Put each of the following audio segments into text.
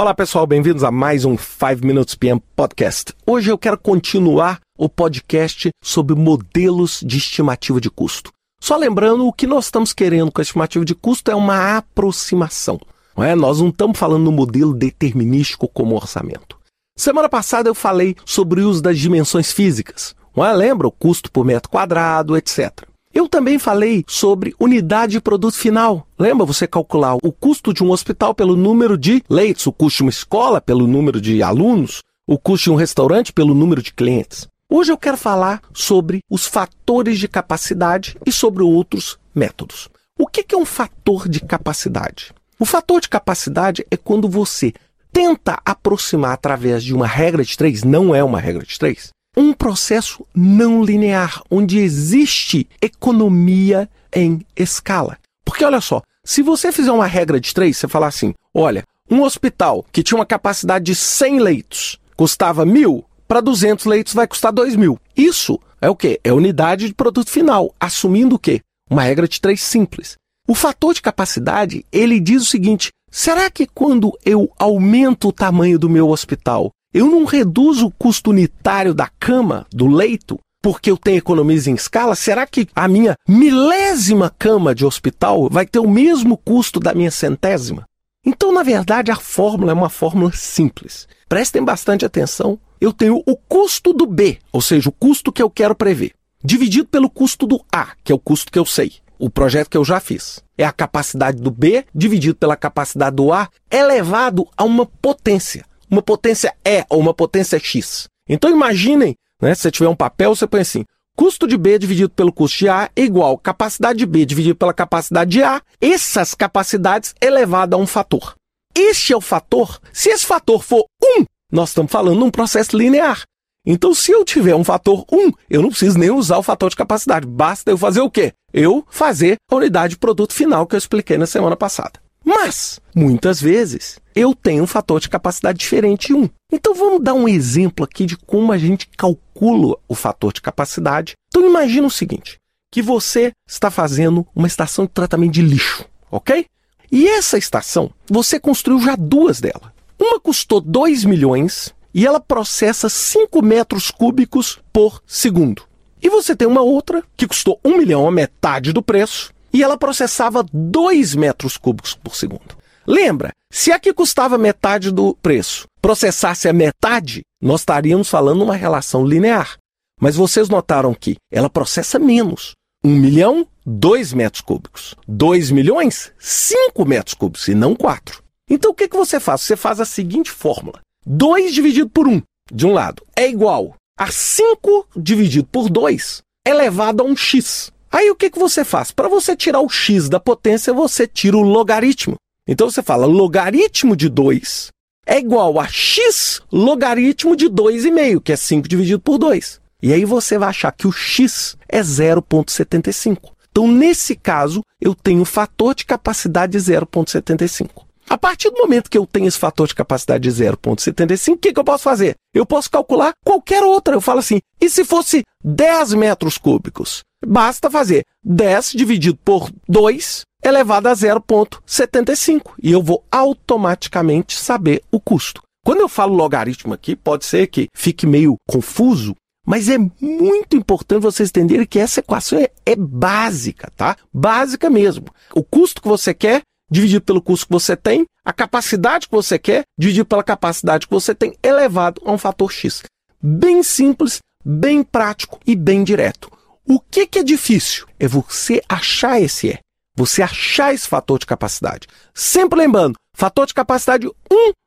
Olá pessoal, bem-vindos a mais um 5 Minutes PM Podcast. Hoje eu quero continuar o podcast sobre modelos de estimativa de custo. Só lembrando, o que nós estamos querendo com a estimativa de custo é uma aproximação. Não é? Nós não estamos falando no modelo determinístico como orçamento. Semana passada eu falei sobre o uso das dimensões físicas. Não é? Lembra? O custo por metro quadrado, etc. Eu também falei sobre unidade de produto final. Lembra você calcular o custo de um hospital pelo número de leitos, o custo de uma escola pelo número de alunos, o custo de um restaurante pelo número de clientes. Hoje eu quero falar sobre os fatores de capacidade e sobre outros métodos. O que é um fator de capacidade? O fator de capacidade é quando você tenta aproximar através de uma regra de três, não é uma regra de três, um processo não linear, onde existe economia em escala. Porque olha só, se você fizer uma regra de três, você falar assim: olha, um hospital que tinha uma capacidade de 100 leitos custava mil, para 200 leitos vai custar 2 mil. Isso é o quê? É unidade de produto final, assumindo o quê? Uma regra de três simples. O fator de capacidade, ele diz o seguinte: será que quando eu aumento o tamanho do meu hospital, eu não reduzo o custo unitário da cama, do leito, porque eu tenho economias em escala? Será que a minha milésima cama de hospital vai ter o mesmo custo da minha centésima? Então, na verdade, a fórmula é uma fórmula simples. Prestem bastante atenção. Eu tenho o custo do B, ou seja, o custo que eu quero prever, dividido pelo custo do A, que é o custo que eu sei, o projeto que eu já fiz. É a capacidade do B dividido pela capacidade do A elevado a uma potência uma potência E ou uma potência X. Então imaginem, né, se você tiver um papel, você põe assim, custo de B dividido pelo custo de A é igual capacidade de B dividido pela capacidade de A, essas capacidades elevada a um fator. Este é o fator. Se esse fator for 1, nós estamos falando num processo linear. Então, se eu tiver um fator 1, eu não preciso nem usar o fator de capacidade. Basta eu fazer o quê? Eu fazer a unidade de produto final que eu expliquei na semana passada. Mas, muitas vezes, eu tenho um fator de capacidade diferente em um. Então vamos dar um exemplo aqui de como a gente calcula o fator de capacidade. Então imagina o seguinte, que você está fazendo uma estação de tratamento de lixo, ok? E essa estação, você construiu já duas dela. Uma custou 2 milhões e ela processa 5 metros cúbicos por segundo. E você tem uma outra que custou 1 milhão, a metade do preço, e ela processava 2 metros cúbicos por segundo. Lembra, se a que custava metade do preço processasse a metade, nós estaríamos falando uma relação linear. Mas vocês notaram que ela processa menos. 1 milhão, 2 metros cúbicos. 2 milhões, 5 metros cúbicos e não 4. Então o que, que você faz? Você faz a seguinte fórmula. 2 dividido por 1, de um lado, é igual a 5 dividido por 2 elevado a um x. Aí o que, que você faz? Para você tirar o x da potência, você tira o logaritmo. Então você fala logaritmo de 2 é igual a x logaritmo de 2,5, que é 5 dividido por 2. E aí você vai achar que o x é 0,75. Então, nesse caso, eu tenho fator de capacidade de 0,75. A partir do momento que eu tenho esse fator de capacidade de 0,75, o que, que eu posso fazer? Eu posso calcular qualquer outra. Eu falo assim, e se fosse 10 metros cúbicos? Basta fazer 10 dividido por 2 elevado a 0,75 e eu vou automaticamente saber o custo. Quando eu falo logaritmo aqui, pode ser que fique meio confuso, mas é muito importante vocês entenderem que essa equação é, é básica, tá? Básica mesmo. O custo que você quer dividido pelo custo que você tem, a capacidade que você quer dividido pela capacidade que você tem elevado a um fator x. Bem simples, bem prático e bem direto. O que, que é difícil? É você achar esse E. Você achar esse fator de capacidade. Sempre lembrando, fator de capacidade 1,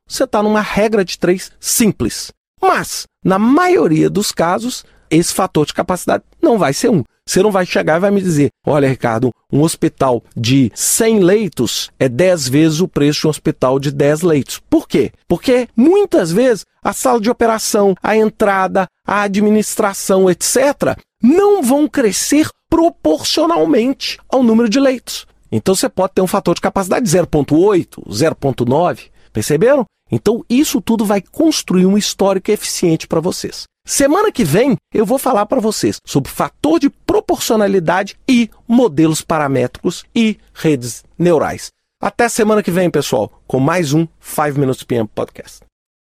você está numa regra de 3 simples. Mas, na maioria dos casos, esse fator de capacidade não vai ser 1. Você não vai chegar e vai me dizer: olha, Ricardo, um hospital de 100 leitos é 10 vezes o preço de um hospital de 10 leitos. Por quê? Porque muitas vezes a sala de operação, a entrada, a administração, etc., não vão crescer proporcionalmente ao número de leitos. Então você pode ter um fator de capacidade de 0,8, 0,9. Perceberam? Então isso tudo vai construir um histórico eficiente para vocês. Semana que vem eu vou falar para vocês sobre fator de proporcionalidade e modelos paramétricos e redes neurais. Até semana que vem, pessoal, com mais um 5 Minutes PM Podcast.